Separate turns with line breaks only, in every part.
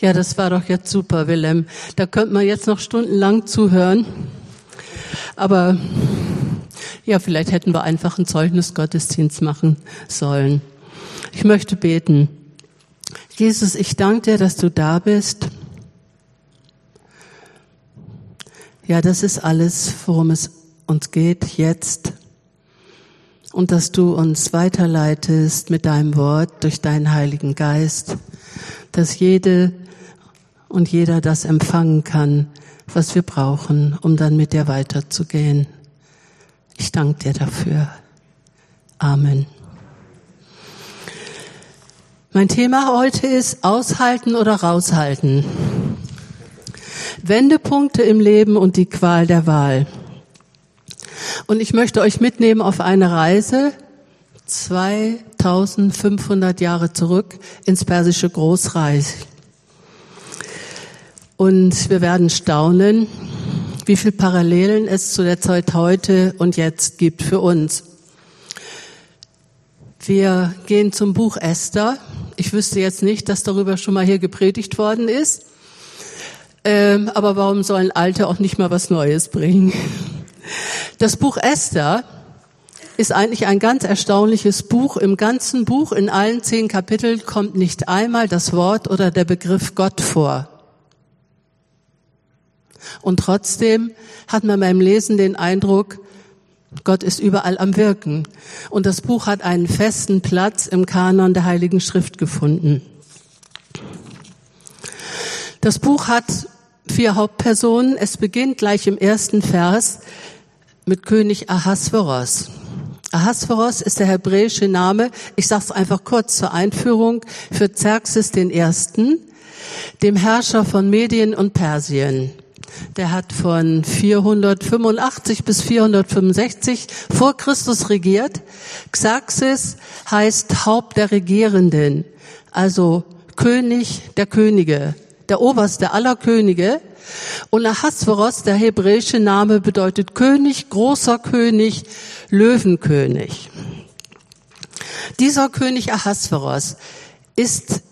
Ja, das war doch jetzt super, Willem. Da könnte man jetzt noch stundenlang zuhören. Aber ja, vielleicht hätten wir einfach einen Zeugnisgottesdienst machen sollen. Ich möchte beten. Jesus, ich danke dir, dass du da bist. Ja, das ist alles, worum es uns geht jetzt. Und dass du uns weiterleitest mit deinem Wort durch deinen Heiligen Geist, dass jede und jeder das empfangen kann, was wir brauchen, um dann mit dir weiterzugehen. Ich danke dir dafür. Amen. Mein Thema heute ist Aushalten oder raushalten. Wendepunkte im Leben und die Qual der Wahl. Und ich möchte euch mitnehmen auf eine Reise 2500 Jahre zurück ins persische Großreich. Und wir werden staunen, wie viel Parallelen es zu der Zeit heute und jetzt gibt für uns. Wir gehen zum Buch Esther. Ich wüsste jetzt nicht, dass darüber schon mal hier gepredigt worden ist. Ähm, aber warum sollen Alte auch nicht mal was Neues bringen? Das Buch Esther ist eigentlich ein ganz erstaunliches Buch. Im ganzen Buch, in allen zehn Kapiteln, kommt nicht einmal das Wort oder der Begriff Gott vor. Und trotzdem hat man beim Lesen den Eindruck, Gott ist überall am Wirken. Und das Buch hat einen festen Platz im Kanon der Heiligen Schrift gefunden. Das Buch hat vier Hauptpersonen. Es beginnt gleich im ersten Vers mit König Ahasveros. Ahasveros ist der hebräische Name, ich sage es einfach kurz zur Einführung, für Xerxes Ersten, dem Herrscher von Medien und Persien. Der hat von 485 bis 465 vor Christus regiert. Xerxes heißt Haupt der Regierenden, also König der Könige, der Oberste aller Könige. Und Ahasveros, der hebräische Name, bedeutet König, großer König, Löwenkönig. Dieser König Ahasveros ist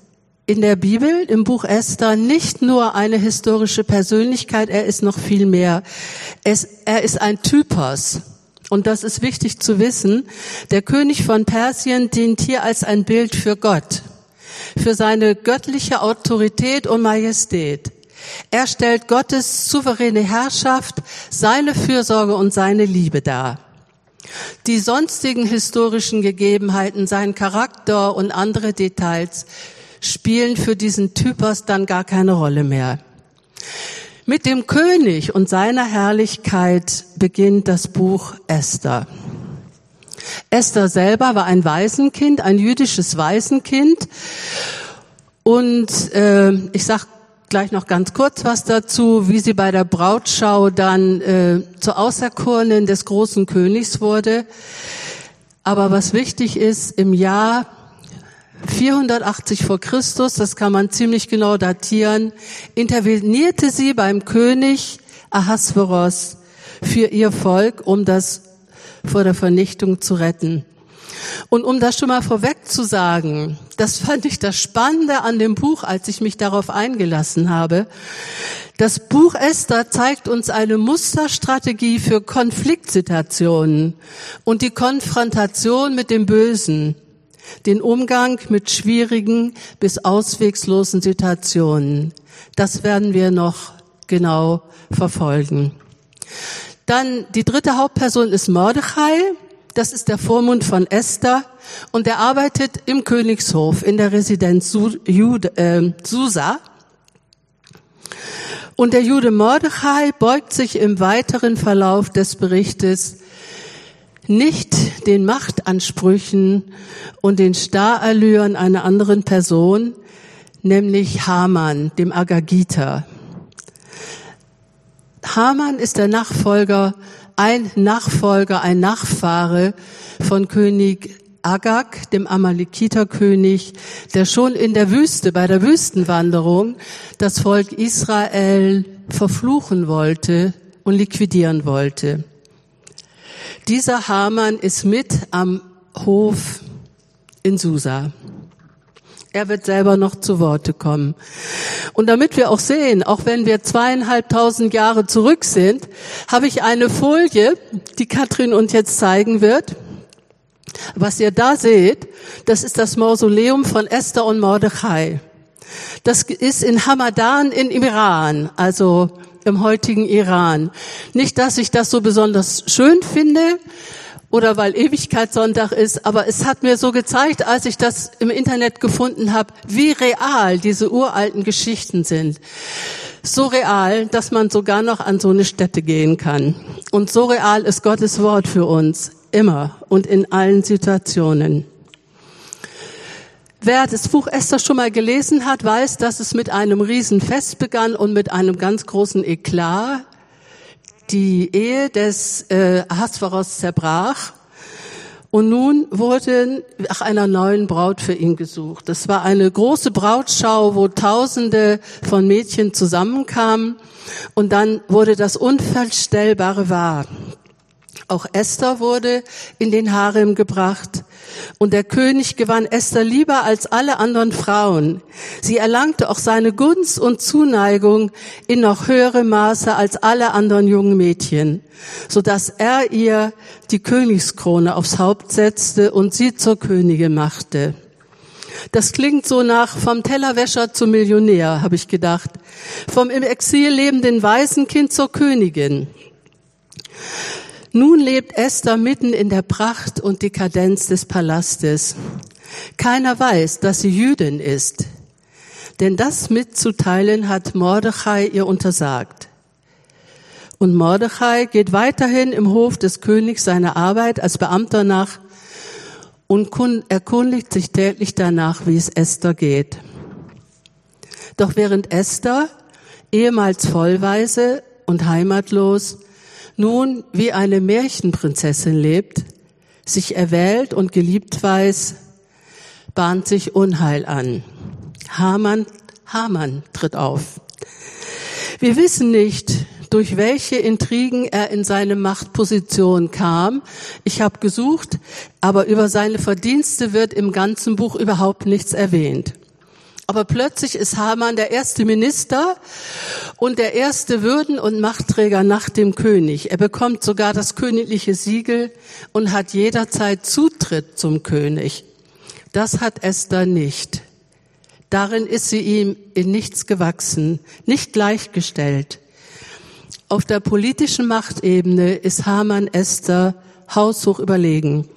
in der Bibel, im Buch Esther, nicht nur eine historische Persönlichkeit, er ist noch viel mehr. Es, er ist ein Typos. Und das ist wichtig zu wissen. Der König von Persien dient hier als ein Bild für Gott, für seine göttliche Autorität und Majestät. Er stellt Gottes souveräne Herrschaft, seine Fürsorge und seine Liebe dar. Die sonstigen historischen Gegebenheiten, sein Charakter und andere Details spielen für diesen Typos dann gar keine Rolle mehr. Mit dem König und seiner Herrlichkeit beginnt das Buch Esther. Esther selber war ein Waisenkind, ein jüdisches Waisenkind. Und äh, ich sag gleich noch ganz kurz was dazu, wie sie bei der Brautschau dann äh, zur Auserkorenen des großen Königs wurde. Aber was wichtig ist, im Jahr 480 vor Christus, das kann man ziemlich genau datieren, intervenierte sie beim König Ahasveros für ihr Volk, um das vor der Vernichtung zu retten. Und um das schon mal vorweg zu sagen, das fand ich das Spannende an dem Buch, als ich mich darauf eingelassen habe. Das Buch Esther zeigt uns eine Musterstrategie für Konfliktsituationen und die Konfrontation mit dem Bösen den Umgang mit schwierigen bis auswegslosen Situationen. Das werden wir noch genau verfolgen. Dann die dritte Hauptperson ist Mordechai. Das ist der Vormund von Esther und er arbeitet im Königshof in der Residenz äh, Susa. Und der Jude Mordechai beugt sich im weiteren Verlauf des Berichtes nicht den Machtansprüchen und den Starallüren einer anderen Person, nämlich Haman, dem Agagiter. Haman ist der Nachfolger, ein Nachfolger, ein Nachfahre von König Agag, dem Amalekiterkönig, der schon in der Wüste, bei der Wüstenwanderung, das Volk Israel verfluchen wollte und liquidieren wollte. Dieser Haman ist mit am Hof in Susa. Er wird selber noch zu Worte kommen. Und damit wir auch sehen, auch wenn wir zweieinhalbtausend Jahre zurück sind, habe ich eine Folie, die Katrin uns jetzt zeigen wird. Was ihr da seht, das ist das Mausoleum von Esther und Mordechai. Das ist in Hamadan in Iran, also im heutigen Iran. Nicht, dass ich das so besonders schön finde oder weil Ewigkeitssonntag ist, aber es hat mir so gezeigt, als ich das im Internet gefunden habe, wie real diese uralten Geschichten sind. So real, dass man sogar noch an so eine Stätte gehen kann. Und so real ist Gottes Wort für uns, immer und in allen Situationen. Wer das Buch Esther schon mal gelesen hat, weiß, dass es mit einem Riesenfest begann und mit einem ganz großen Eklat. Die Ehe des äh, Ahasveros zerbrach und nun wurde nach einer neuen Braut für ihn gesucht. Das war eine große Brautschau, wo Tausende von Mädchen zusammenkamen und dann wurde das Unvorstellbare wahr. Auch Esther wurde in den Harem gebracht. Und der König gewann Esther lieber als alle anderen Frauen. Sie erlangte auch seine Gunst und Zuneigung in noch höherem Maße als alle anderen jungen Mädchen, so dass er ihr die Königskrone aufs Haupt setzte und sie zur Königin machte. Das klingt so nach vom Tellerwäscher zum Millionär, habe ich gedacht. Vom im Exil lebenden Waisenkind zur Königin. Nun lebt Esther mitten in der Pracht und Dekadenz des Palastes. Keiner weiß, dass sie Jüdin ist, denn das mitzuteilen hat Mordechai ihr untersagt. Und Mordechai geht weiterhin im Hof des Königs seiner Arbeit als Beamter nach und erkundigt sich täglich danach, wie es Esther geht. Doch während Esther, ehemals vollweise und heimatlos, nun wie eine Märchenprinzessin lebt, sich erwählt und geliebt weiß, bahnt sich Unheil an. Hamann, Hamann tritt auf. Wir wissen nicht, durch welche Intrigen er in seine Machtposition kam. Ich habe gesucht, aber über seine Verdienste wird im ganzen Buch überhaupt nichts erwähnt. Aber plötzlich ist Haman der erste Minister und der erste Würden- und Machtträger nach dem König. Er bekommt sogar das königliche Siegel und hat jederzeit Zutritt zum König. Das hat Esther nicht. Darin ist sie ihm in nichts gewachsen, nicht gleichgestellt. Auf der politischen Machtebene ist Haman Esther haushoch überlegen.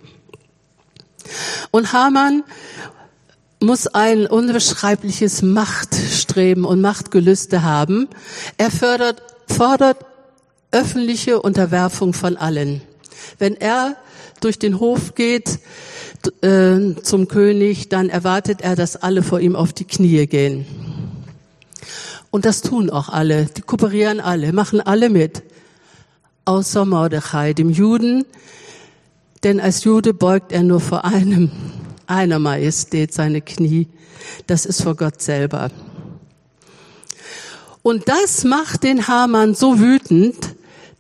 Und Haman muss ein unbeschreibliches Machtstreben und Machtgelüste haben. Er fördert, fordert öffentliche Unterwerfung von allen. Wenn er durch den Hof geht äh, zum König, dann erwartet er, dass alle vor ihm auf die Knie gehen. Und das tun auch alle, die kooperieren alle, machen alle mit, außer Mordechai, dem Juden, denn als Jude beugt er nur vor einem einer Majestät seine Knie. Das ist vor Gott selber. Und das macht den Hamann so wütend,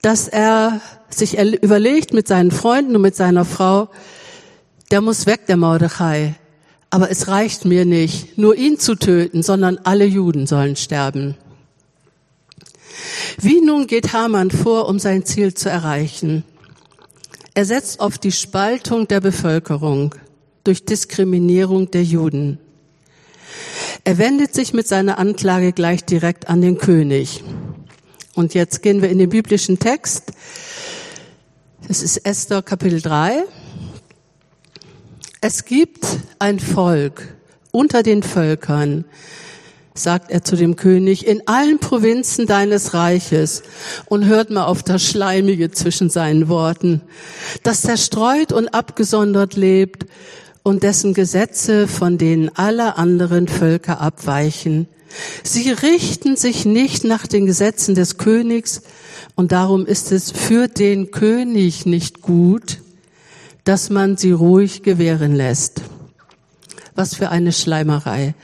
dass er sich überlegt mit seinen Freunden und mit seiner Frau, der muss weg, der Mordechai. Aber es reicht mir nicht, nur ihn zu töten, sondern alle Juden sollen sterben. Wie nun geht Haman vor, um sein Ziel zu erreichen? Er setzt auf die Spaltung der Bevölkerung durch Diskriminierung der Juden. Er wendet sich mit seiner Anklage gleich direkt an den König. Und jetzt gehen wir in den biblischen Text. Das ist Esther Kapitel 3. Es gibt ein Volk unter den Völkern, sagt er zu dem König, in allen Provinzen deines Reiches und hört mal auf das Schleimige zwischen seinen Worten, das zerstreut und abgesondert lebt und dessen Gesetze von denen alle anderen Völker abweichen. Sie richten sich nicht nach den Gesetzen des Königs und darum ist es für den König nicht gut, dass man sie ruhig gewähren lässt. Was für eine Schleimerei.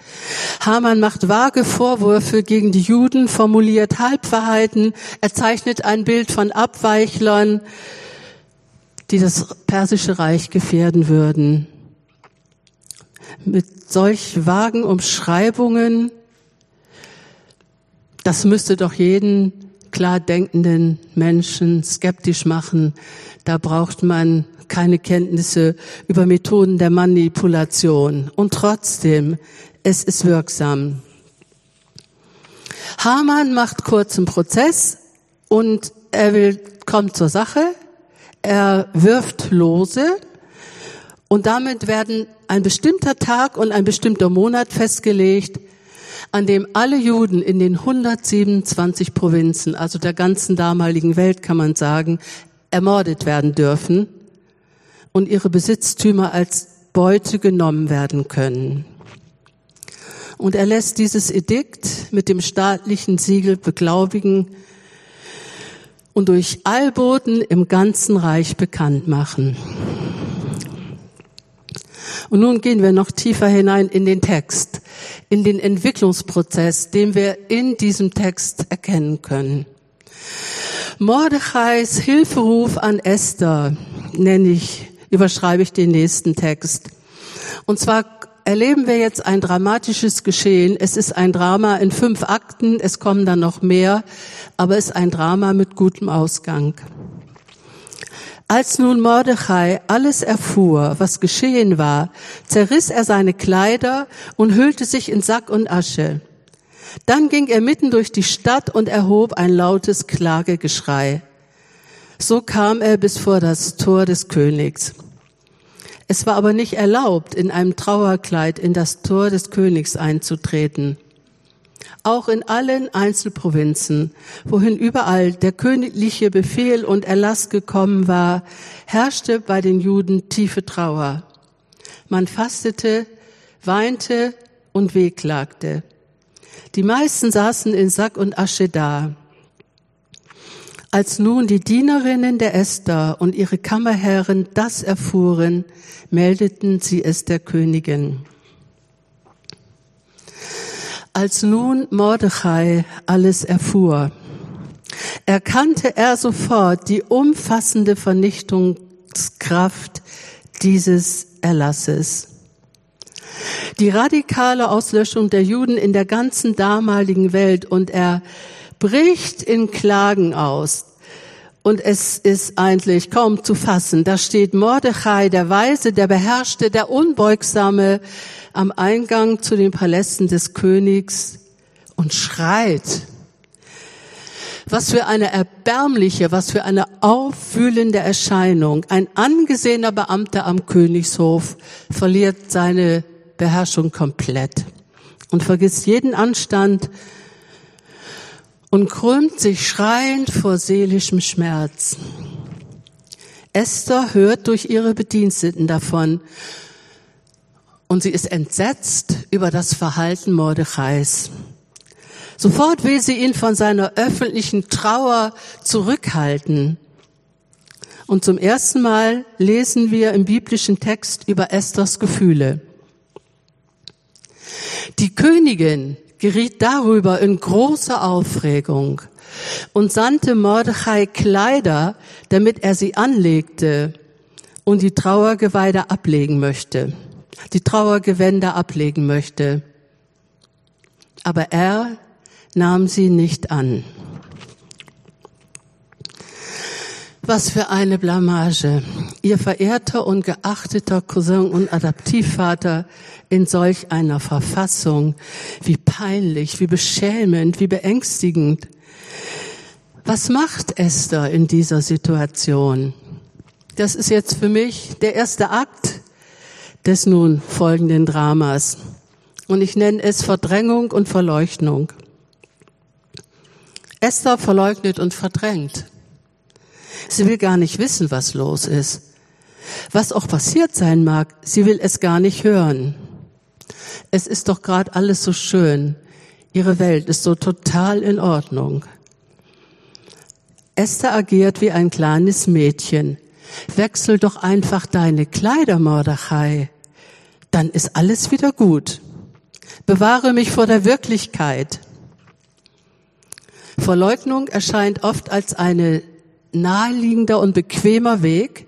Hamann macht vage Vorwürfe gegen die Juden, formuliert Halbwahrheiten, er zeichnet ein Bild von Abweichlern, die das persische Reich gefährden würden mit solch vagen Umschreibungen, das müsste doch jeden klar denkenden Menschen skeptisch machen. Da braucht man keine Kenntnisse über Methoden der Manipulation. Und trotzdem, es ist wirksam. Hamann macht kurzen Prozess und er will, kommt zur Sache. Er wirft Lose und damit werden ein bestimmter Tag und ein bestimmter Monat festgelegt, an dem alle Juden in den 127 Provinzen, also der ganzen damaligen Welt kann man sagen, ermordet werden dürfen und ihre Besitztümer als Beute genommen werden können. Und er lässt dieses Edikt mit dem staatlichen Siegel beglaubigen und durch Allboten im ganzen Reich bekannt machen. Und nun gehen wir noch tiefer hinein in den Text, in den Entwicklungsprozess, den wir in diesem Text erkennen können. Mordechais Hilferuf an Esther nenne ich, überschreibe ich den nächsten Text. Und zwar erleben wir jetzt ein dramatisches Geschehen. Es ist ein Drama in fünf Akten, es kommen dann noch mehr, aber es ist ein Drama mit gutem Ausgang. Als nun Mordechai alles erfuhr, was geschehen war, zerriss er seine Kleider und hüllte sich in Sack und Asche. Dann ging er mitten durch die Stadt und erhob ein lautes Klagegeschrei. So kam er bis vor das Tor des Königs. Es war aber nicht erlaubt, in einem Trauerkleid in das Tor des Königs einzutreten. Auch in allen Einzelprovinzen, wohin überall der königliche Befehl und Erlass gekommen war, herrschte bei den Juden tiefe Trauer. Man fastete, weinte und wehklagte. Die meisten saßen in Sack und Asche da. Als nun die Dienerinnen der Esther und ihre Kammerherren das erfuhren, meldeten sie es der Königin. Als nun Mordechai alles erfuhr, erkannte er sofort die umfassende Vernichtungskraft dieses Erlasses. Die radikale Auslöschung der Juden in der ganzen damaligen Welt und er bricht in Klagen aus. Und es ist eigentlich kaum zu fassen. Da steht Mordechai, der Weise, der Beherrschte, der Unbeugsame am Eingang zu den Palästen des Königs und schreit. Was für eine erbärmliche, was für eine auffühlende Erscheinung. Ein angesehener Beamter am Königshof verliert seine Beherrschung komplett und vergisst jeden Anstand und krümmt sich schreiend vor seelischem Schmerz. Esther hört durch ihre Bediensteten davon und sie ist entsetzt über das Verhalten Mordechais. Sofort will sie ihn von seiner öffentlichen Trauer zurückhalten. Und zum ersten Mal lesen wir im biblischen Text über Esthers Gefühle. Die Königin geriet darüber in große Aufregung und sandte Mordechai Kleider, damit er sie anlegte und die Trauergeweide ablegen möchte, die Trauergewänder ablegen möchte. Aber er nahm sie nicht an. Was für eine Blamage. Ihr verehrter und geachteter Cousin und Adaptivvater in solch einer Verfassung. Wie peinlich, wie beschämend, wie beängstigend. Was macht Esther in dieser Situation? Das ist jetzt für mich der erste Akt des nun folgenden Dramas. Und ich nenne es Verdrängung und Verleugnung. Esther verleugnet und verdrängt. Sie will gar nicht wissen, was los ist. Was auch passiert sein mag, sie will es gar nicht hören. Es ist doch gerade alles so schön. Ihre Welt ist so total in Ordnung. Esther agiert wie ein kleines Mädchen. Wechsel doch einfach deine Kleider, Mordechai. Dann ist alles wieder gut. Bewahre mich vor der Wirklichkeit. Verleugnung erscheint oft als eine naheliegender und bequemer Weg,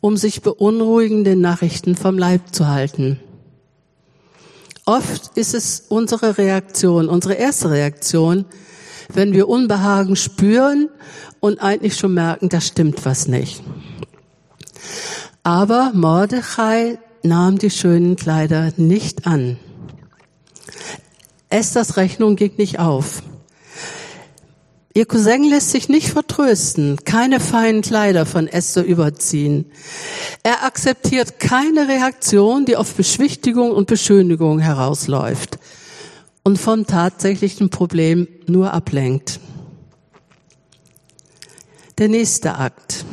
um sich beunruhigende Nachrichten vom Leib zu halten. Oft ist es unsere Reaktion, unsere erste Reaktion, wenn wir Unbehagen spüren und eigentlich schon merken, da stimmt was nicht. Aber Mordechai nahm die schönen Kleider nicht an. Esthers Rechnung ging nicht auf. Ihr Cousin lässt sich nicht vertrösten, keine feinen Kleider von Esther überziehen. Er akzeptiert keine Reaktion, die auf Beschwichtigung und Beschönigung herausläuft und vom tatsächlichen Problem nur ablenkt. Der nächste Akt.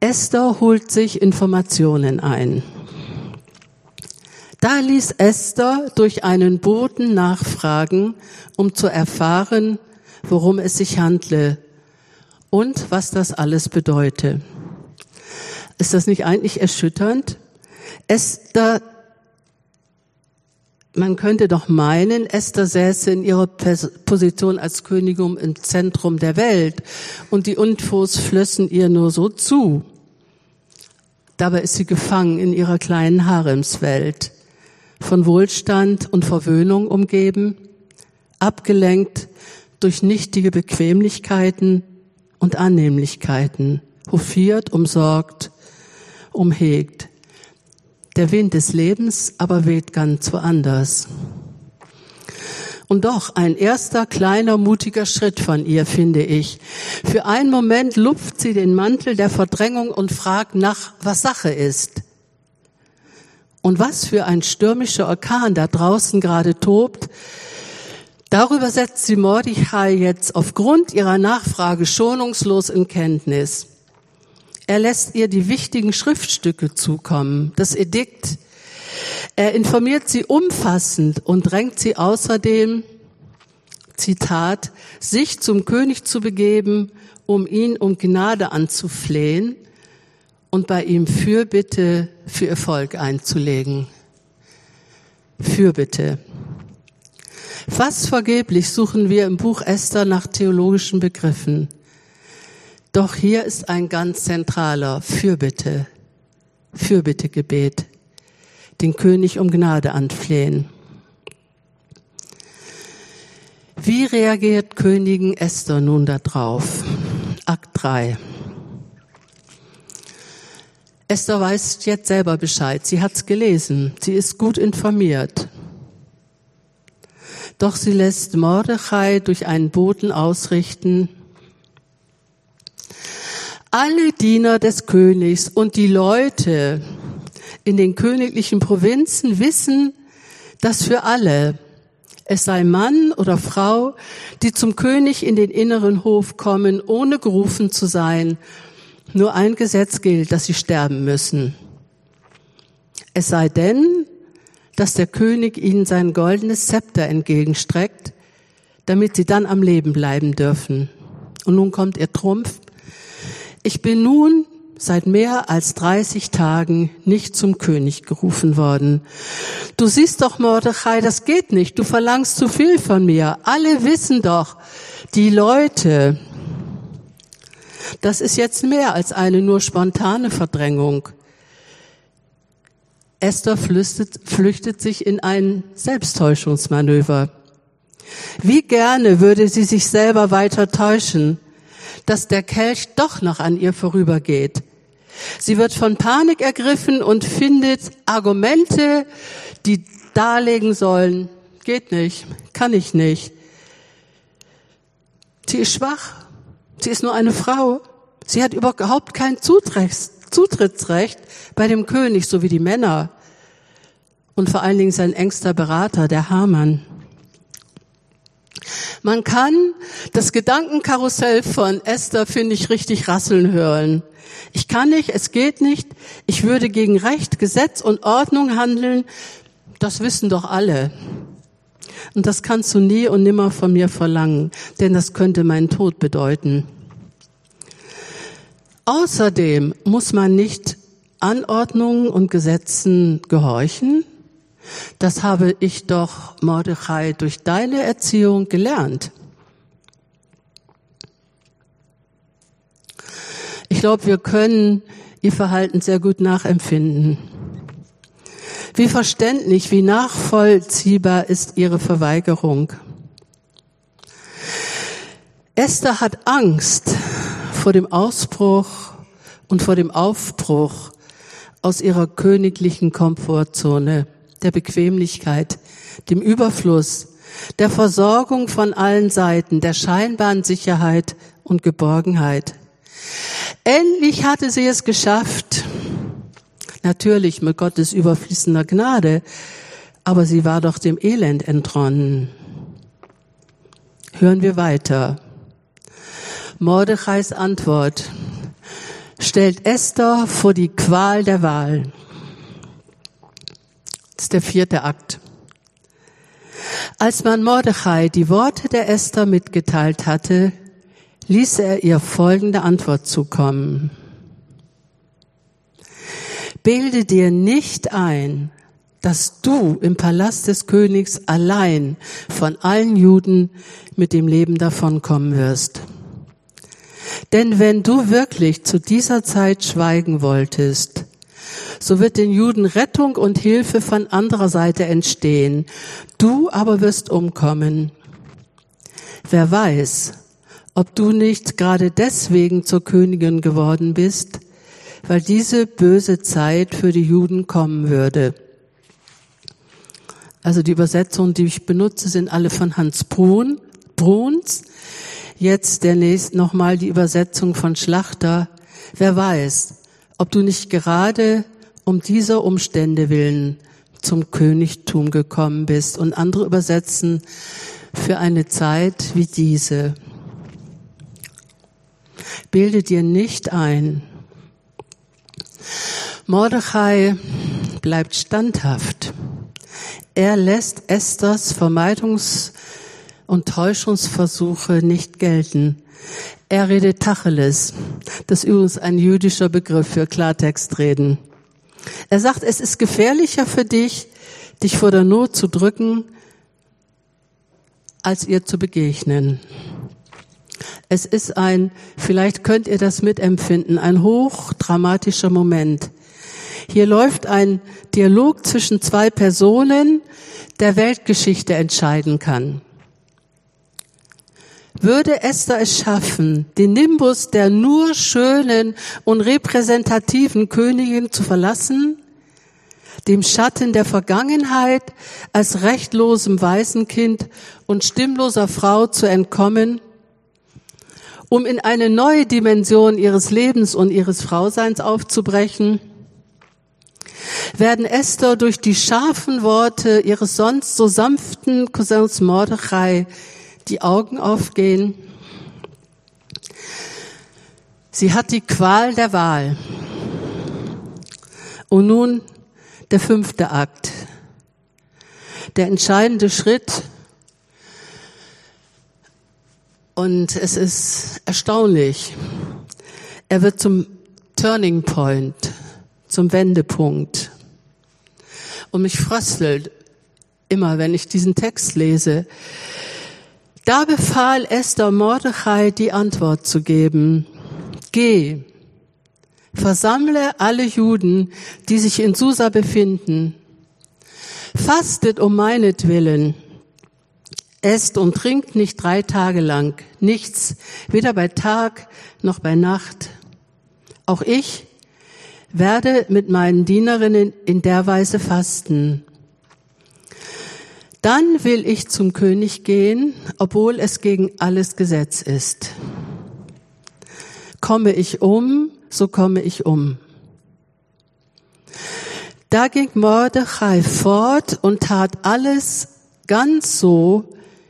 Esther holt sich Informationen ein. Da ließ Esther durch einen Boten nachfragen, um zu erfahren, worum es sich handle und was das alles bedeute. Ist das nicht eigentlich erschütternd? Esther, man könnte doch meinen, Esther säße in ihrer Position als Königin im Zentrum der Welt und die Infos flössen ihr nur so zu. Dabei ist sie gefangen in ihrer kleinen Haremswelt, von Wohlstand und Verwöhnung umgeben, abgelenkt durch nichtige Bequemlichkeiten und Annehmlichkeiten, hofiert, umsorgt, umhegt. Der Wind des Lebens aber weht ganz woanders. Und doch ein erster kleiner mutiger Schritt von ihr, finde ich. Für einen Moment lupft sie den Mantel der Verdrängung und fragt nach, was Sache ist. Und was für ein stürmischer Orkan da draußen gerade tobt, Darüber setzt sie Mordechai jetzt aufgrund ihrer Nachfrage schonungslos in Kenntnis. Er lässt ihr die wichtigen Schriftstücke zukommen, das Edikt. Er informiert sie umfassend und drängt sie außerdem, Zitat, sich zum König zu begeben, um ihn um Gnade anzuflehen und bei ihm Fürbitte für Erfolg einzulegen. Fürbitte. Fast vergeblich suchen wir im Buch Esther nach theologischen Begriffen. Doch hier ist ein ganz zentraler Fürbitte, Fürbittegebet, den König um Gnade anflehen. Wie reagiert Königin Esther nun darauf? Akt 3. Esther weiß jetzt selber Bescheid. Sie hat's gelesen. Sie ist gut informiert. Doch sie lässt Mordechai durch einen Boten ausrichten, alle Diener des Königs und die Leute in den königlichen Provinzen wissen, dass für alle, es sei Mann oder Frau, die zum König in den inneren Hof kommen, ohne gerufen zu sein, nur ein Gesetz gilt, dass sie sterben müssen. Es sei denn, dass der König ihnen sein goldenes Zepter entgegenstreckt, damit sie dann am Leben bleiben dürfen. Und nun kommt ihr Trumpf. Ich bin nun seit mehr als 30 Tagen nicht zum König gerufen worden. Du siehst doch, Mordechai, das geht nicht. Du verlangst zu viel von mir. Alle wissen doch, die Leute, das ist jetzt mehr als eine nur spontane Verdrängung. Esther flüchtet, flüchtet sich in ein Selbsttäuschungsmanöver. Wie gerne würde sie sich selber weiter täuschen, dass der Kelch doch noch an ihr vorübergeht. Sie wird von Panik ergriffen und findet Argumente, die darlegen sollen, geht nicht, kann ich nicht. Sie ist schwach, sie ist nur eine Frau, sie hat überhaupt kein Zutrecht, Zutrittsrecht bei dem König, so wie die Männer. Und vor allen Dingen sein engster Berater, der Hamann. Man kann das Gedankenkarussell von Esther, finde ich, richtig rasseln hören. Ich kann nicht, es geht nicht, ich würde gegen Recht, Gesetz und Ordnung handeln, das wissen doch alle. Und das kannst du nie und nimmer von mir verlangen, denn das könnte meinen Tod bedeuten. Außerdem muss man nicht Anordnungen und Gesetzen gehorchen. Das habe ich doch, Mordechai, durch deine Erziehung gelernt. Ich glaube, wir können ihr Verhalten sehr gut nachempfinden. Wie verständlich, wie nachvollziehbar ist ihre Verweigerung. Esther hat Angst vor dem Ausbruch und vor dem Aufbruch aus ihrer königlichen Komfortzone, der Bequemlichkeit, dem Überfluss, der Versorgung von allen Seiten, der scheinbaren Sicherheit und Geborgenheit. Endlich hatte sie es geschafft. Natürlich mit Gottes überfließender Gnade, aber sie war doch dem Elend entronnen. Hören wir weiter. Mordechais Antwort stellt Esther vor die Qual der Wahl. Das ist der vierte Akt. Als man Mordechai die Worte der Esther mitgeteilt hatte, ließ er ihr folgende Antwort zukommen. Bilde dir nicht ein, dass du im Palast des Königs allein von allen Juden mit dem Leben davonkommen wirst. Denn wenn du wirklich zu dieser Zeit schweigen wolltest, so wird den Juden Rettung und Hilfe von anderer Seite entstehen. Du aber wirst umkommen. Wer weiß, ob du nicht gerade deswegen zur Königin geworden bist, weil diese böse Zeit für die Juden kommen würde. Also die Übersetzungen, die ich benutze, sind alle von Hans Brun, Bruns. Jetzt der nächste nochmal die Übersetzung von Schlachter. Wer weiß, ob du nicht gerade um dieser Umstände willen zum Königtum gekommen bist und andere übersetzen für eine Zeit wie diese. Bilde dir nicht ein. Mordechai bleibt standhaft. Er lässt Esthers Vermeidungs- und Täuschungsversuche nicht gelten. Er redet Tacheles. Das ist übrigens ein jüdischer Begriff für Klartextreden. Er sagt, es ist gefährlicher für dich, dich vor der Not zu drücken, als ihr zu begegnen. Es ist ein, vielleicht könnt ihr das mitempfinden, ein hochdramatischer Moment. Hier läuft ein Dialog zwischen zwei Personen, der Weltgeschichte entscheiden kann. Würde Esther es schaffen, den Nimbus der nur schönen und repräsentativen Königin zu verlassen, dem Schatten der Vergangenheit als rechtlosem Waisenkind und stimmloser Frau zu entkommen um in eine neue Dimension ihres Lebens und ihres Frauseins aufzubrechen, werden Esther durch die scharfen Worte ihres sonst so sanften Cousins Mordechai die Augen aufgehen. Sie hat die Qual der Wahl. Und nun der fünfte Akt. Der entscheidende Schritt und es ist erstaunlich. Er wird zum Turning Point, zum Wendepunkt. Und mich fröstelt immer, wenn ich diesen Text lese. Da befahl Esther Mordechai, die Antwort zu geben. Geh, versammle alle Juden, die sich in Susa befinden. Fastet um meinetwillen Esst und trinkt nicht drei Tage lang, nichts, weder bei Tag noch bei Nacht. Auch ich werde mit meinen Dienerinnen in der Weise fasten. Dann will ich zum König gehen, obwohl es gegen alles Gesetz ist. Komme ich um, so komme ich um. Da ging Mordechai fort und tat alles ganz so,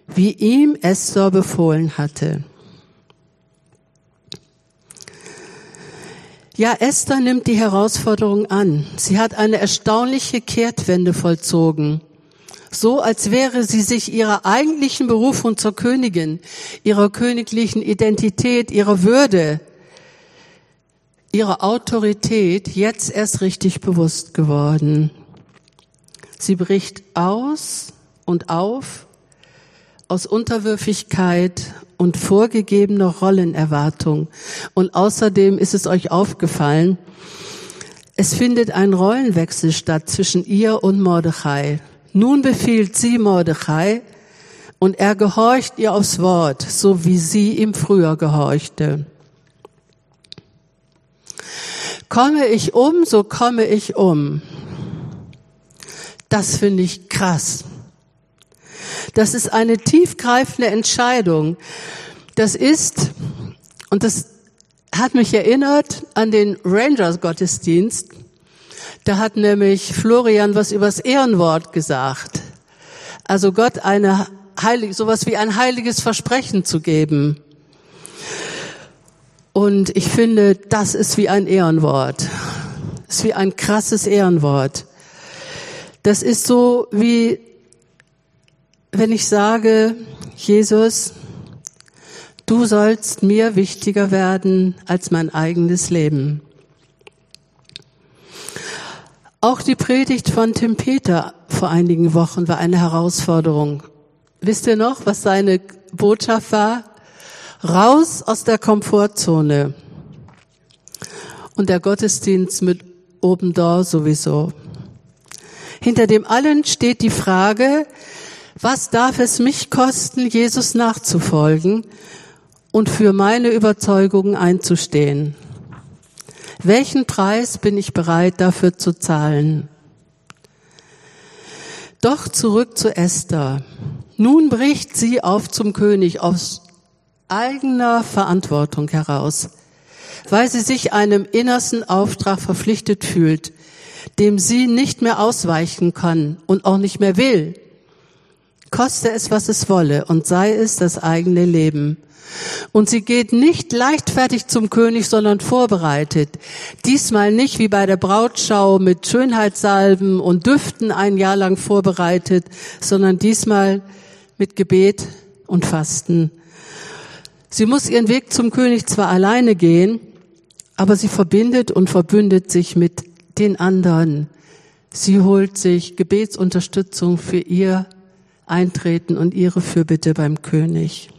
wie ihm Esther befohlen hatte. Ja, Esther nimmt die Herausforderung an. Sie hat eine erstaunliche Kehrtwende vollzogen. So als wäre sie sich ihrer eigentlichen Berufung zur Königin, ihrer königlichen Identität, ihrer Würde, ihrer Autorität jetzt erst richtig bewusst geworden. Sie bricht aus und auf aus Unterwürfigkeit und vorgegebener Rollenerwartung. Und außerdem ist es euch aufgefallen, Es findet ein Rollenwechsel statt zwischen ihr und Mordechai. Nun befiehlt sie Mordechai und er gehorcht ihr aufs Wort, so wie sie ihm früher gehorchte. Komme ich um, so komme ich um. Das finde ich krass. Das ist eine tiefgreifende Entscheidung. Das ist, und das hat mich erinnert an den Rangers Gottesdienst. Da hat nämlich Florian was übers Ehrenwort gesagt. Also Gott eine heilig, sowas wie ein heiliges Versprechen zu geben. Und ich finde, das ist wie ein Ehrenwort. Das ist wie ein krasses Ehrenwort. Das ist so wie, wenn ich sage, Jesus, du sollst mir wichtiger werden als mein eigenes Leben. Auch die Predigt von Tim Peter vor einigen Wochen war eine Herausforderung. Wisst ihr noch, was seine Botschaft war? Raus aus der Komfortzone. Und der Gottesdienst mit oben da sowieso. Hinter dem allen steht die Frage, was darf es mich kosten, Jesus nachzufolgen und für meine Überzeugungen einzustehen? Welchen Preis bin ich bereit dafür zu zahlen? Doch zurück zu Esther. Nun bricht sie auf zum König aus eigener Verantwortung heraus, weil sie sich einem innersten Auftrag verpflichtet fühlt, dem sie nicht mehr ausweichen kann und auch nicht mehr will. Koste es, was es wolle, und sei es das eigene Leben. Und sie geht nicht leichtfertig zum König, sondern vorbereitet. Diesmal nicht wie bei der Brautschau mit Schönheitssalben und Düften ein Jahr lang vorbereitet, sondern diesmal mit Gebet und Fasten. Sie muss ihren Weg zum König zwar alleine gehen, aber sie verbindet und verbündet sich mit den anderen. Sie holt sich Gebetsunterstützung für ihr Eintreten und ihre Fürbitte beim König.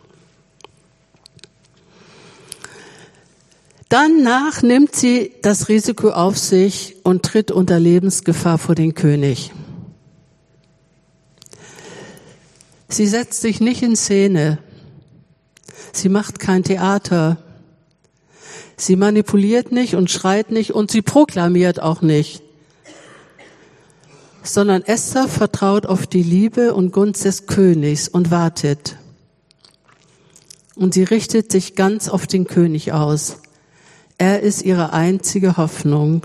Danach nimmt sie das Risiko auf sich und tritt unter Lebensgefahr vor den König. Sie setzt sich nicht in Szene. Sie macht kein Theater. Sie manipuliert nicht und schreit nicht und sie proklamiert auch nicht, sondern Esther vertraut auf die Liebe und Gunst des Königs und wartet. Und sie richtet sich ganz auf den König aus. Er ist ihre einzige Hoffnung.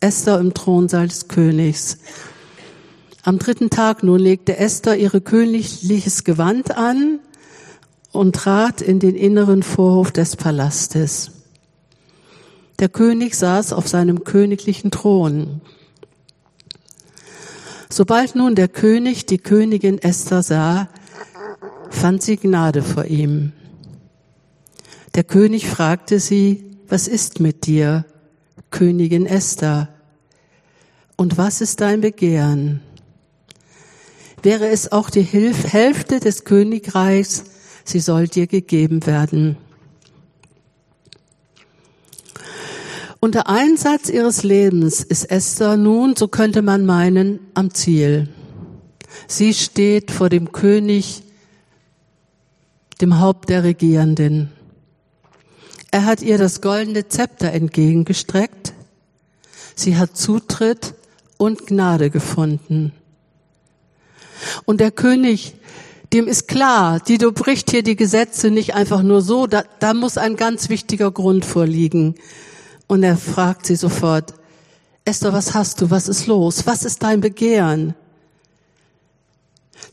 Esther im Thronsaal des Königs. Am dritten Tag nun legte Esther ihre königliches Gewand an und trat in den inneren Vorhof des Palastes. Der König saß auf seinem königlichen Thron. Sobald nun der König die Königin Esther sah, fand sie Gnade vor ihm. Der König fragte sie, was ist mit dir, Königin Esther? Und was ist dein Begehren? Wäre es auch die Hälfte des Königreichs, sie soll dir gegeben werden. Unter Einsatz ihres Lebens ist Esther nun, so könnte man meinen, am Ziel. Sie steht vor dem König, dem Haupt der Regierenden. Er hat ihr das goldene Zepter entgegengestreckt. Sie hat Zutritt und Gnade gefunden. Und der König, dem ist klar, die du bricht hier die Gesetze nicht einfach nur so, da, da muss ein ganz wichtiger Grund vorliegen. Und er fragt sie sofort, Esther, was hast du? Was ist los? Was ist dein Begehren?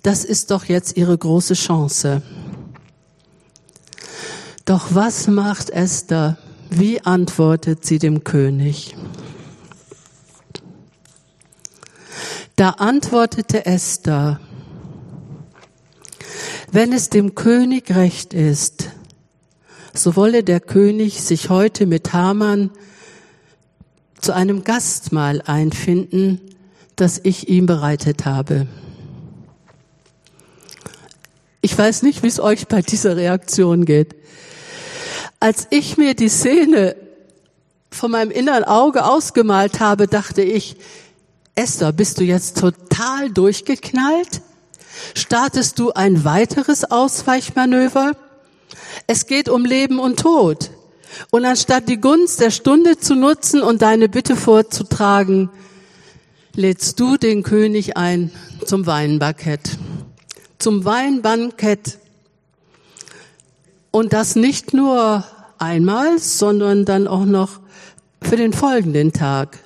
Das ist doch jetzt ihre große Chance. Doch was macht Esther? Wie antwortet sie dem König? Da antwortete Esther, wenn es dem König recht ist, so wolle der König sich heute mit Haman zu einem Gastmahl einfinden, das ich ihm bereitet habe. Ich weiß nicht, wie es euch bei dieser Reaktion geht. Als ich mir die Szene von meinem inneren Auge ausgemalt habe, dachte ich, Esther, bist du jetzt total durchgeknallt? Startest du ein weiteres Ausweichmanöver? Es geht um Leben und Tod. Und anstatt die Gunst der Stunde zu nutzen und deine Bitte vorzutragen, lädst du den König ein zum Weinbankett. Zum Weinbankett. Und das nicht nur einmal, sondern dann auch noch für den folgenden Tag.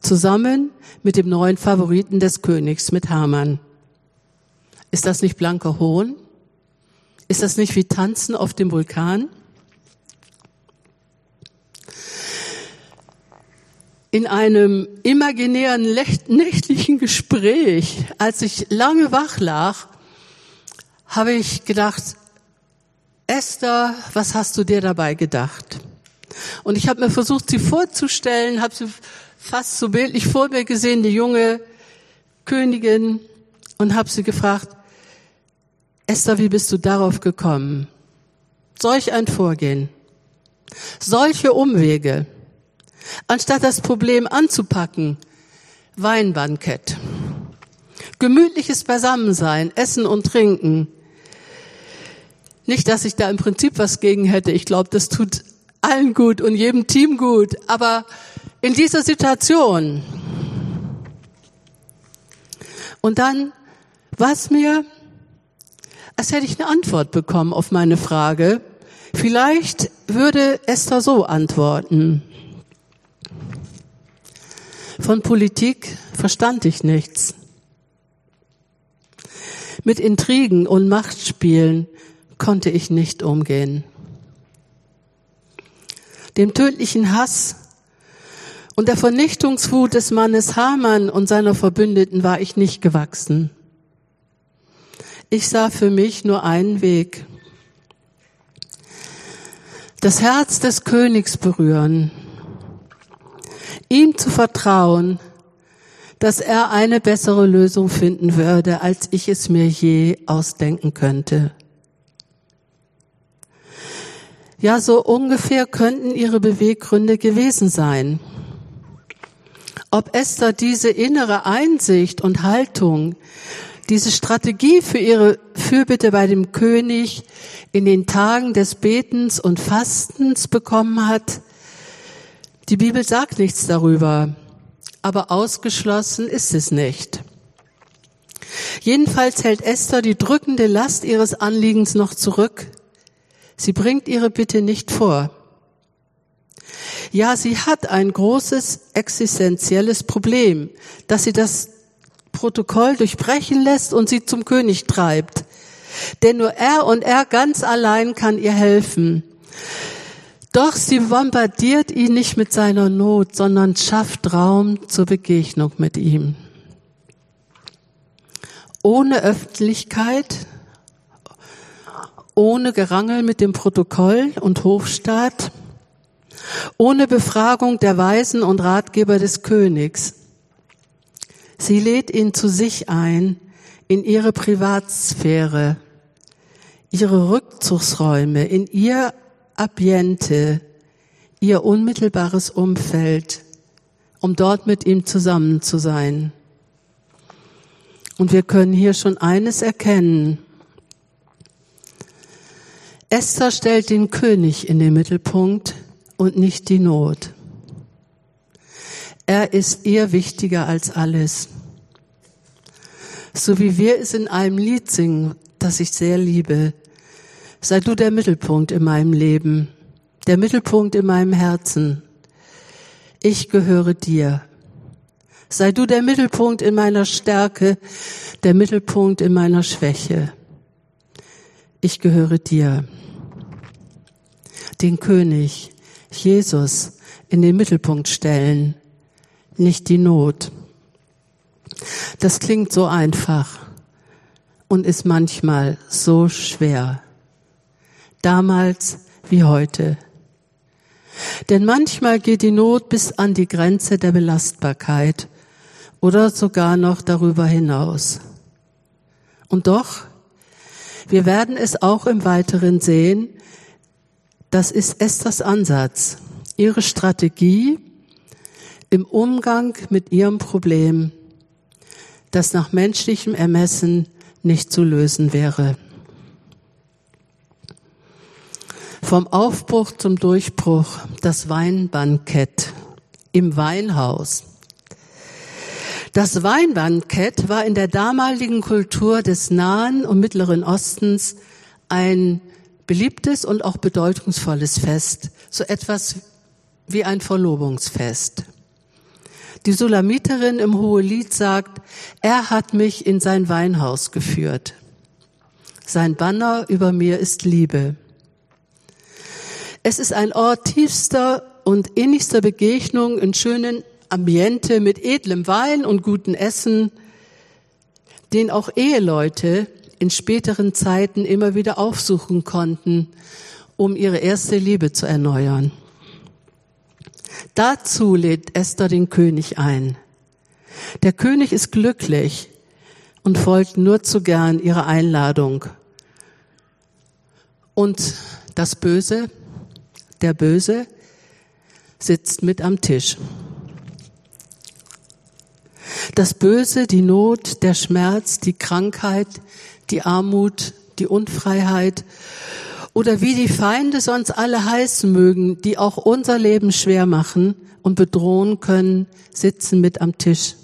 Zusammen mit dem neuen Favoriten des Königs, mit Haman. Ist das nicht blanker Hohn? Ist das nicht wie Tanzen auf dem Vulkan? In einem imaginären nächtlichen Gespräch, als ich lange wach lag, habe ich gedacht, Esther, was hast du dir dabei gedacht? Und ich habe mir versucht, sie vorzustellen, habe sie fast so bildlich vor mir gesehen, die junge Königin, und habe sie gefragt, Esther, wie bist du darauf gekommen? Solch ein Vorgehen, solche Umwege, anstatt das Problem anzupacken, Weinbankett, gemütliches Beisammensein, Essen und Trinken. Nicht, dass ich da im Prinzip was gegen hätte. Ich glaube, das tut allen gut und jedem Team gut. Aber in dieser Situation. Und dann war es mir, als hätte ich eine Antwort bekommen auf meine Frage. Vielleicht würde Esther so antworten. Von Politik verstand ich nichts. Mit Intrigen und Machtspielen konnte ich nicht umgehen. Dem tödlichen Hass und der Vernichtungswut des Mannes Hamann und seiner Verbündeten war ich nicht gewachsen. Ich sah für mich nur einen Weg. Das Herz des Königs berühren, ihm zu vertrauen, dass er eine bessere Lösung finden würde, als ich es mir je ausdenken könnte. Ja, so ungefähr könnten ihre Beweggründe gewesen sein. Ob Esther diese innere Einsicht und Haltung, diese Strategie für ihre Fürbitte bei dem König in den Tagen des Betens und Fastens bekommen hat, die Bibel sagt nichts darüber, aber ausgeschlossen ist es nicht. Jedenfalls hält Esther die drückende Last ihres Anliegens noch zurück. Sie bringt ihre Bitte nicht vor. Ja, sie hat ein großes existenzielles Problem, dass sie das Protokoll durchbrechen lässt und sie zum König treibt. Denn nur er und er ganz allein kann ihr helfen. Doch sie bombardiert ihn nicht mit seiner Not, sondern schafft Raum zur Begegnung mit ihm. Ohne Öffentlichkeit, ohne Gerangel mit dem Protokoll und Hofstaat, ohne Befragung der Weisen und Ratgeber des Königs. Sie lädt ihn zu sich ein, in ihre Privatsphäre, ihre Rückzugsräume, in ihr Ambiente, ihr unmittelbares Umfeld, um dort mit ihm zusammen zu sein. Und wir können hier schon eines erkennen. Esther stellt den König in den Mittelpunkt und nicht die Not. Er ist ihr wichtiger als alles. So wie wir es in einem Lied singen, das ich sehr liebe. Sei du der Mittelpunkt in meinem Leben, der Mittelpunkt in meinem Herzen. Ich gehöre dir. Sei du der Mittelpunkt in meiner Stärke, der Mittelpunkt in meiner Schwäche. Ich gehöre dir. Den König, Jesus in den Mittelpunkt stellen, nicht die Not. Das klingt so einfach und ist manchmal so schwer. Damals wie heute. Denn manchmal geht die Not bis an die Grenze der Belastbarkeit oder sogar noch darüber hinaus. Und doch, wir werden es auch im Weiteren sehen, das ist Esthers Ansatz. ihre Strategie im Umgang mit ihrem Problem, das nach menschlichem Ermessen nicht zu lösen wäre. Vom Aufbruch zum Durchbruch, das Weinbankett im Weinhaus. Das Weinbankett war in der damaligen Kultur des Nahen und Mittleren Ostens ein beliebtes und auch bedeutungsvolles Fest, so etwas wie ein Verlobungsfest. Die Sulamiterin im Hohelied sagt, er hat mich in sein Weinhaus geführt. Sein Banner über mir ist Liebe. Es ist ein Ort tiefster und innigster Begegnung in schönen Ambiente mit edlem Wein und gutem Essen, den auch Eheleute in späteren Zeiten immer wieder aufsuchen konnten, um ihre erste Liebe zu erneuern. Dazu lädt Esther den König ein. Der König ist glücklich und folgt nur zu gern ihrer Einladung. Und das Böse, der Böse sitzt mit am Tisch. Das Böse, die Not, der Schmerz, die Krankheit, die Armut, die Unfreiheit oder wie die Feinde sonst alle heißen mögen, die auch unser Leben schwer machen und bedrohen können, sitzen mit am Tisch.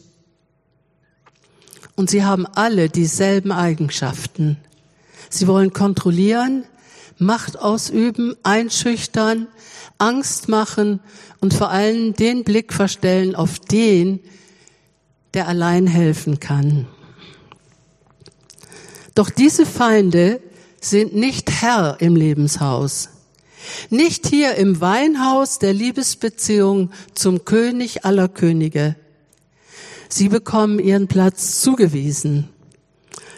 Und sie haben alle dieselben Eigenschaften. Sie wollen kontrollieren, Macht ausüben, einschüchtern, Angst machen und vor allem den Blick verstellen auf den, der allein helfen kann. Doch diese Feinde sind nicht Herr im Lebenshaus. Nicht hier im Weinhaus der Liebesbeziehung zum König aller Könige. Sie bekommen ihren Platz zugewiesen.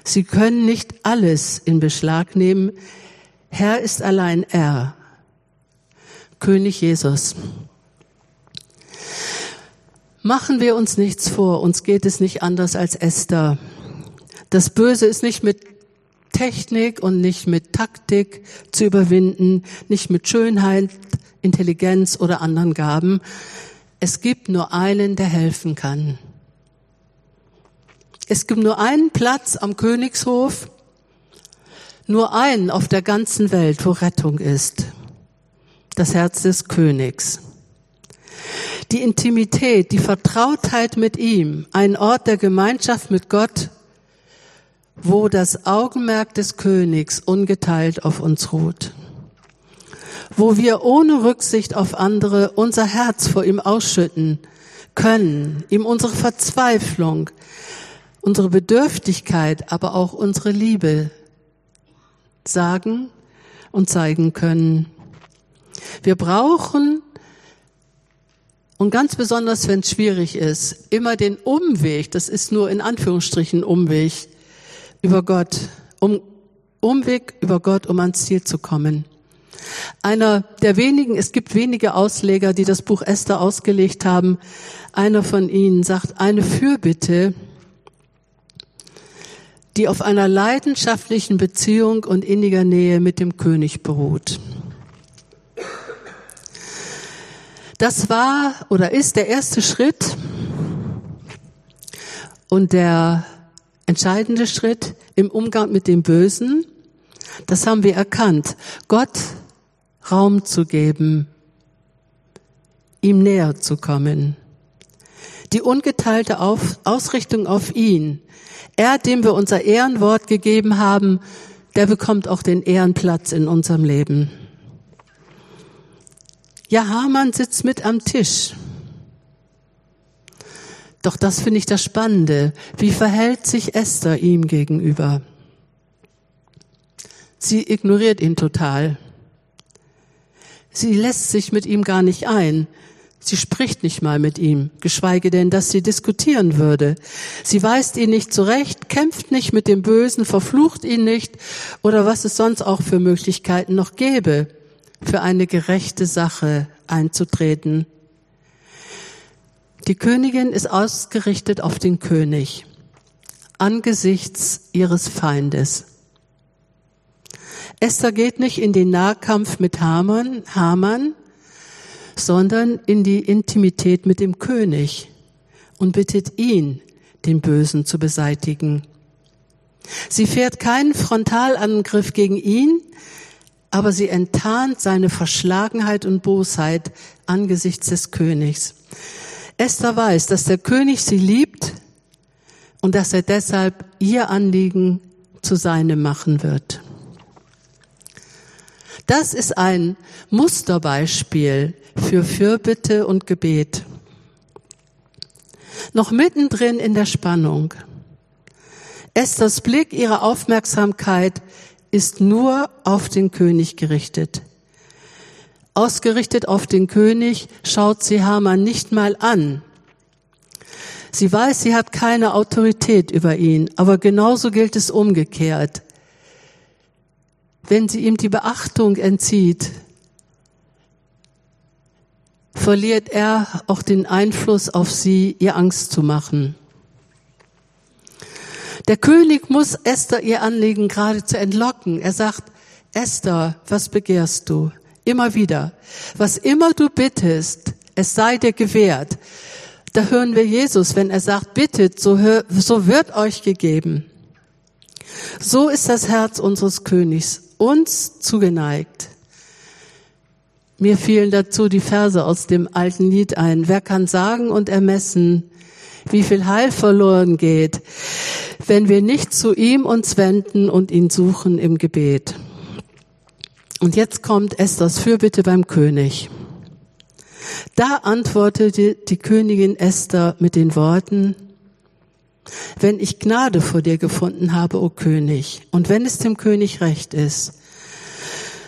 Sie können nicht alles in Beschlag nehmen, Herr ist allein er, König Jesus. Machen wir uns nichts vor, uns geht es nicht anders als Esther. Das Böse ist nicht mit Technik und nicht mit Taktik zu überwinden, nicht mit Schönheit, Intelligenz oder anderen Gaben. Es gibt nur einen, der helfen kann. Es gibt nur einen Platz am Königshof, nur einen auf der ganzen Welt, wo Rettung ist. Das Herz des Königs. Die Intimität, die Vertrautheit mit ihm, ein Ort der Gemeinschaft mit Gott, wo das Augenmerk des Königs ungeteilt auf uns ruht. Wo wir ohne Rücksicht auf andere unser Herz vor ihm ausschütten können, ihm unsere Verzweiflung, unsere Bedürftigkeit, aber auch unsere Liebe sagen und zeigen können. Wir brauchen, und ganz besonders wenn es schwierig ist, immer den Umweg, das ist nur in Anführungsstrichen Umweg, über Gott, um, Umweg über Gott, um ans Ziel zu kommen. Einer der wenigen, es gibt wenige Ausleger, die das Buch Esther ausgelegt haben. Einer von ihnen sagt, eine Fürbitte die auf einer leidenschaftlichen Beziehung und inniger Nähe mit dem König beruht. Das war oder ist der erste Schritt und der entscheidende Schritt im Umgang mit dem Bösen. Das haben wir erkannt. Gott Raum zu geben, ihm näher zu kommen. Die ungeteilte Ausrichtung auf ihn, er, dem wir unser Ehrenwort gegeben haben, der bekommt auch den Ehrenplatz in unserem Leben. Ja, Hamann sitzt mit am Tisch. Doch das finde ich das Spannende. Wie verhält sich Esther ihm gegenüber? Sie ignoriert ihn total. Sie lässt sich mit ihm gar nicht ein. Sie spricht nicht mal mit ihm, geschweige denn, dass sie diskutieren würde. Sie weist ihn nicht zurecht, kämpft nicht mit dem Bösen, verflucht ihn nicht oder was es sonst auch für Möglichkeiten noch gäbe, für eine gerechte Sache einzutreten. Die Königin ist ausgerichtet auf den König angesichts ihres Feindes. Esther geht nicht in den Nahkampf mit Haman, Haman sondern in die Intimität mit dem König und bittet ihn, den Bösen zu beseitigen. Sie fährt keinen Frontalangriff gegen ihn, aber sie enttarnt seine Verschlagenheit und Bosheit angesichts des Königs. Esther weiß, dass der König sie liebt und dass er deshalb ihr Anliegen zu seinem machen wird. Das ist ein Musterbeispiel für Fürbitte und Gebet. Noch mittendrin in der Spannung. Esthers Blick, ihre Aufmerksamkeit ist nur auf den König gerichtet. Ausgerichtet auf den König schaut sie Haman nicht mal an. Sie weiß, sie hat keine Autorität über ihn, aber genauso gilt es umgekehrt. Wenn sie ihm die Beachtung entzieht, verliert er auch den Einfluss auf sie, ihr Angst zu machen. Der König muss Esther ihr Anliegen geradezu entlocken. Er sagt, Esther, was begehrst du? Immer wieder. Was immer du bittest, es sei dir gewährt. Da hören wir Jesus, wenn er sagt, bittet, so, hör, so wird euch gegeben. So ist das Herz unseres Königs uns zugeneigt. Mir fielen dazu die Verse aus dem alten Lied ein. Wer kann sagen und ermessen, wie viel Heil verloren geht, wenn wir nicht zu ihm uns wenden und ihn suchen im Gebet. Und jetzt kommt Esthers Fürbitte beim König. Da antwortete die Königin Esther mit den Worten, wenn ich Gnade vor dir gefunden habe, o König, und wenn es dem König recht ist,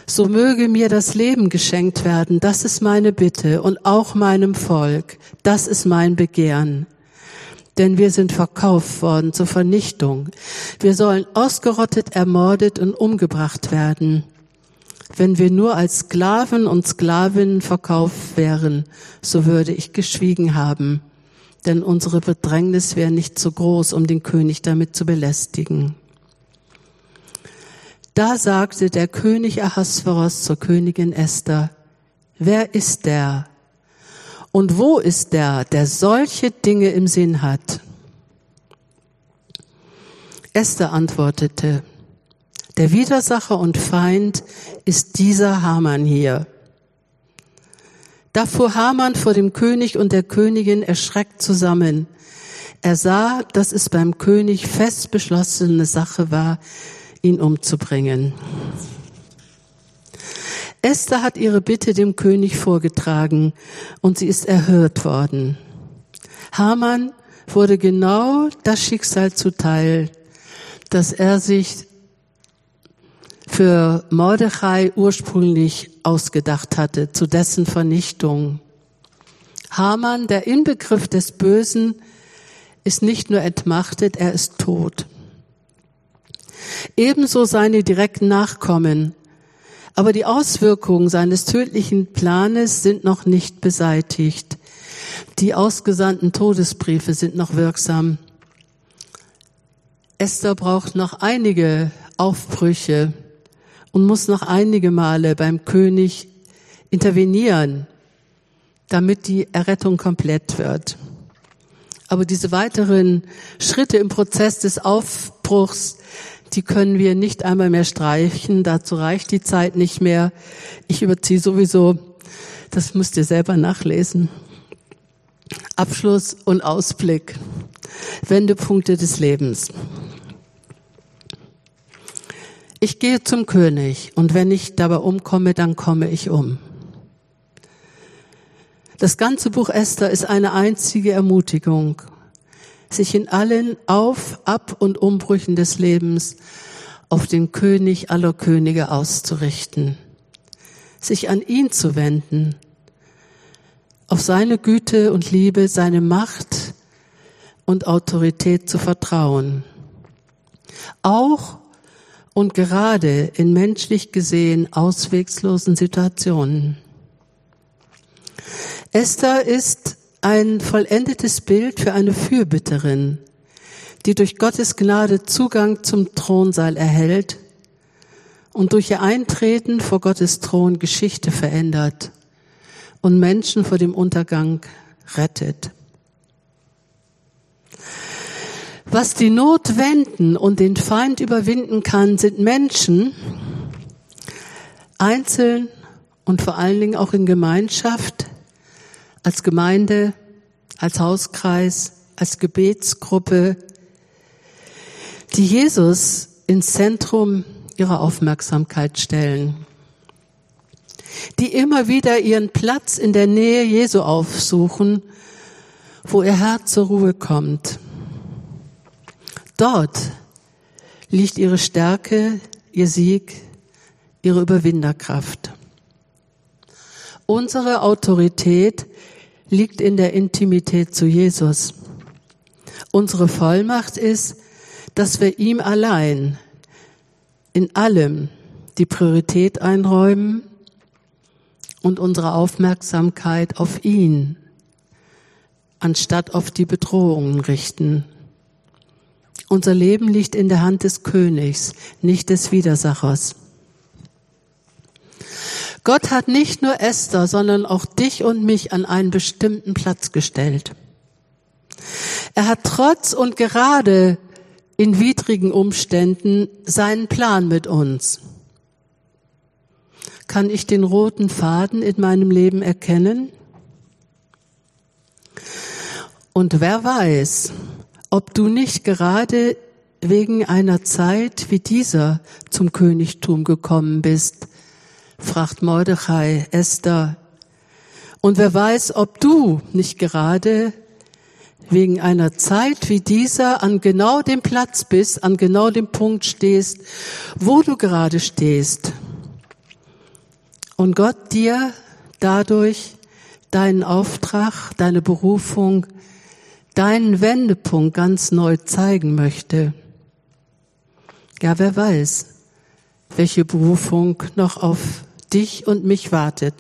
so möge mir das Leben geschenkt werden, das ist meine Bitte, und auch meinem Volk, das ist mein Begehren. Denn wir sind verkauft worden zur Vernichtung. Wir sollen ausgerottet, ermordet und umgebracht werden. Wenn wir nur als Sklaven und Sklavinnen verkauft wären, so würde ich geschwiegen haben, denn unsere Bedrängnis wäre nicht so groß, um den König damit zu belästigen. Da sagte der König Ahasveros zur Königin Esther, wer ist der? Und wo ist der, der solche Dinge im Sinn hat? Esther antwortete, der Widersacher und Feind ist dieser Haman hier. Da fuhr Haman vor dem König und der Königin erschreckt zusammen. Er sah, dass es beim König fest beschlossene Sache war, ihn umzubringen. Esther hat ihre Bitte dem König vorgetragen und sie ist erhört worden. Haman wurde genau das Schicksal zuteil, dass er sich für Mordechai ursprünglich ausgedacht hatte, zu dessen Vernichtung. Haman, der Inbegriff des Bösen, ist nicht nur entmachtet, er ist tot. Ebenso seine direkten Nachkommen. Aber die Auswirkungen seines tödlichen Planes sind noch nicht beseitigt. Die ausgesandten Todesbriefe sind noch wirksam. Esther braucht noch einige Aufbrüche, und muss noch einige Male beim König intervenieren, damit die Errettung komplett wird. Aber diese weiteren Schritte im Prozess des Aufbruchs, die können wir nicht einmal mehr streichen. Dazu reicht die Zeit nicht mehr. Ich überziehe sowieso. Das müsst ihr selber nachlesen. Abschluss und Ausblick. Wendepunkte des Lebens. Ich gehe zum König und wenn ich dabei umkomme, dann komme ich um. Das ganze Buch Esther ist eine einzige Ermutigung, sich in allen Auf-, Ab- und Umbrüchen des Lebens auf den König aller Könige auszurichten, sich an ihn zu wenden, auf seine Güte und Liebe, seine Macht und Autorität zu vertrauen. Auch und gerade in menschlich gesehen auswegslosen Situationen. Esther ist ein vollendetes Bild für eine Fürbitterin, die durch Gottes Gnade Zugang zum Thronsaal erhält und durch ihr Eintreten vor Gottes Thron Geschichte verändert und Menschen vor dem Untergang rettet. Was die Not wenden und den Feind überwinden kann, sind Menschen, einzeln und vor allen Dingen auch in Gemeinschaft, als Gemeinde, als Hauskreis, als Gebetsgruppe, die Jesus ins Zentrum ihrer Aufmerksamkeit stellen, die immer wieder ihren Platz in der Nähe Jesu aufsuchen, wo ihr Herz zur Ruhe kommt. Dort liegt ihre Stärke, ihr Sieg, ihre Überwinderkraft. Unsere Autorität liegt in der Intimität zu Jesus. Unsere Vollmacht ist, dass wir ihm allein in allem die Priorität einräumen und unsere Aufmerksamkeit auf ihn anstatt auf die Bedrohungen richten. Unser Leben liegt in der Hand des Königs, nicht des Widersachers. Gott hat nicht nur Esther, sondern auch dich und mich an einen bestimmten Platz gestellt. Er hat trotz und gerade in widrigen Umständen seinen Plan mit uns. Kann ich den roten Faden in meinem Leben erkennen? Und wer weiß, ob du nicht gerade wegen einer Zeit wie dieser zum Königtum gekommen bist, fragt Mordechai Esther. Und wer weiß, ob du nicht gerade wegen einer Zeit wie dieser an genau dem Platz bist, an genau dem Punkt stehst, wo du gerade stehst. Und Gott dir dadurch deinen Auftrag, deine Berufung, deinen Wendepunkt ganz neu zeigen möchte. Ja, wer weiß, welche Berufung noch auf dich und mich wartet.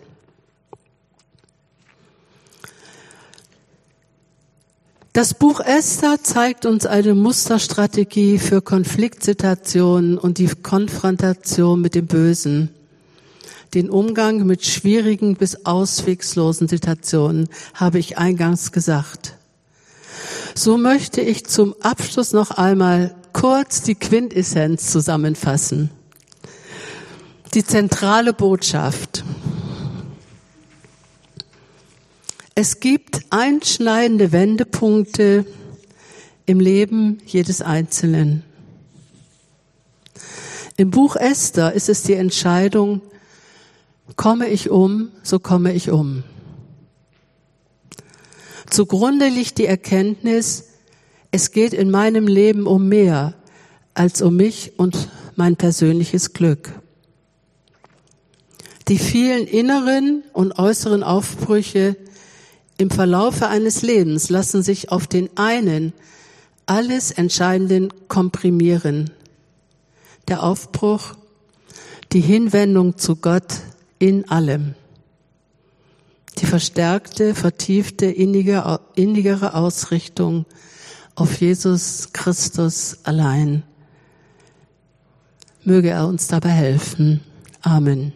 Das Buch Esther zeigt uns eine Musterstrategie für Konfliktsituationen und die Konfrontation mit dem Bösen, den Umgang mit schwierigen bis auswegslosen Situationen, habe ich eingangs gesagt. So möchte ich zum Abschluss noch einmal kurz die Quintessenz zusammenfassen. Die zentrale Botschaft. Es gibt einschneidende Wendepunkte im Leben jedes Einzelnen. Im Buch Esther ist es die Entscheidung, komme ich um, so komme ich um. Zugrunde liegt die Erkenntnis, es geht in meinem Leben um mehr als um mich und mein persönliches Glück. Die vielen inneren und äußeren Aufbrüche im Verlaufe eines Lebens lassen sich auf den einen alles Entscheidenden komprimieren. Der Aufbruch, die Hinwendung zu Gott in allem. Die verstärkte, vertiefte, innige, innigere Ausrichtung auf Jesus Christus allein. Möge er uns dabei helfen. Amen.